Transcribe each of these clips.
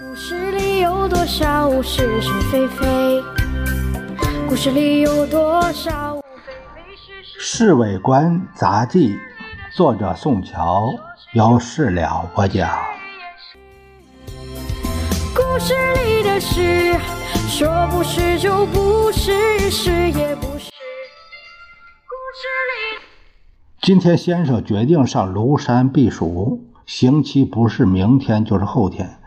故事里有多少是是非非？故事里有多少非非是是？《侍卫官杂记》，作者宋乔，由事了播讲。故事里的事，说不是就不是，是也不是。故事里。今天先生决定上庐山避暑，刑期不是明天就是后天。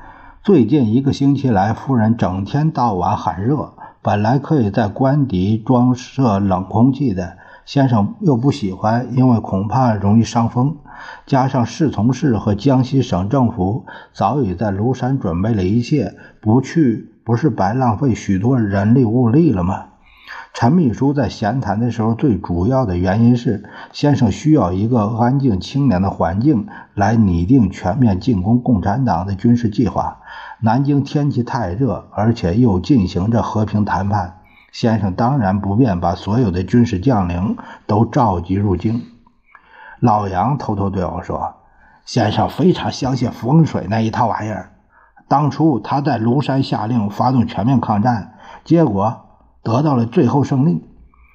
最近一个星期来，夫人整天到晚喊热，本来可以在官邸装设冷空气的，先生又不喜欢，因为恐怕容易伤风。加上侍从室和江西省政府早已在庐山准备了一切，不去不是白浪费许多人力物力了吗？陈秘书在闲谈的时候，最主要的原因是先生需要一个安静清凉的环境来拟定全面进攻共产党的军事计划。南京天气太热，而且又进行着和平谈判，先生当然不便把所有的军事将领都召集入京。老杨偷偷对我说：“先生非常相信风水那一套玩意儿。当初他在庐山下令发动全面抗战，结果……”得到了最后胜利，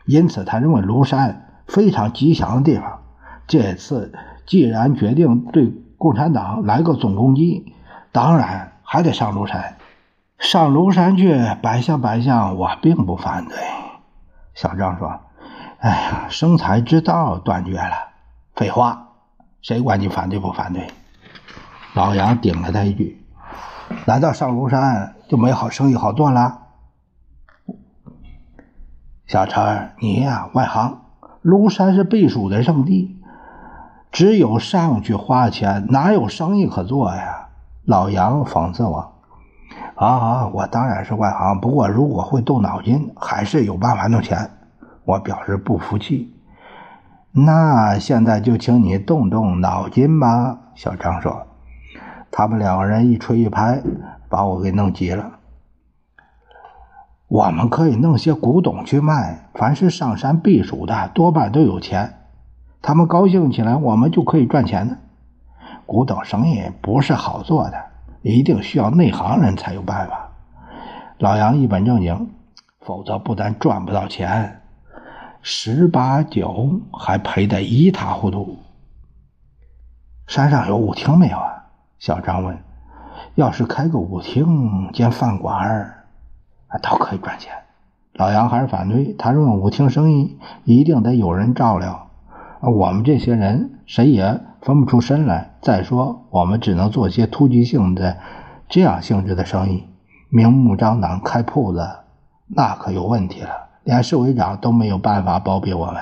因此他认为庐山非常吉祥的地方。这次既然决定对共产党来个总攻击，当然还得上庐山。上庐山去百相百相，我并不反对。小张说：“哎呀，生财之道断绝了。”废话，谁管你反对不反对？老杨顶了他一句：“难道上庐山就没好生意好做了？”小陈，你呀，外行。庐山是避暑的圣地，只有上去花钱，哪有生意可做呀？老杨讽刺我。啊啊，我当然是外行，不过如果会动脑筋，还是有办法弄钱。我表示不服气。那现在就请你动动脑筋吧。小张说。他们两个人一吹一拍，把我给弄急了。我们可以弄些古董去卖，凡是上山避暑的，多半都有钱。他们高兴起来，我们就可以赚钱的。古董生意不是好做的，一定需要内行人才有办法。老杨一本正经，否则不但赚不到钱，十八九还赔得一塌糊涂。山上有舞厅没有啊？小张问。要是开个舞厅兼饭馆儿。都可以赚钱。老杨还是反对，他认为舞厅生意一定得有人照料，而我们这些人谁也分不出身来。再说，我们只能做些突击性的这样性质的生意，明目张胆开铺子，那可有问题了。连市委长都没有办法包庇我们。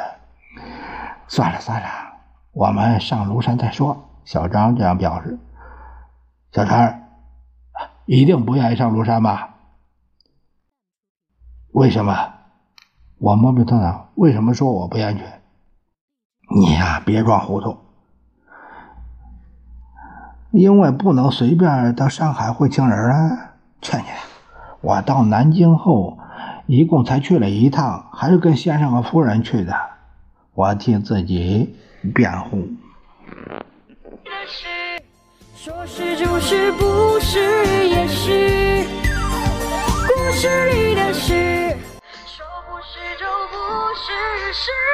算了算了，我们上庐山再说。小张这样表示。小陈，一定不愿意上庐山吧？为什么？我摸摸头脑，为什么说我不安全？你呀，别装糊涂。因为不能随便到上海会请人啊！劝你！我到南京后，一共才去了一趟，还是跟先生和夫人去的。我替自己辩护。说是就是，不是。sure.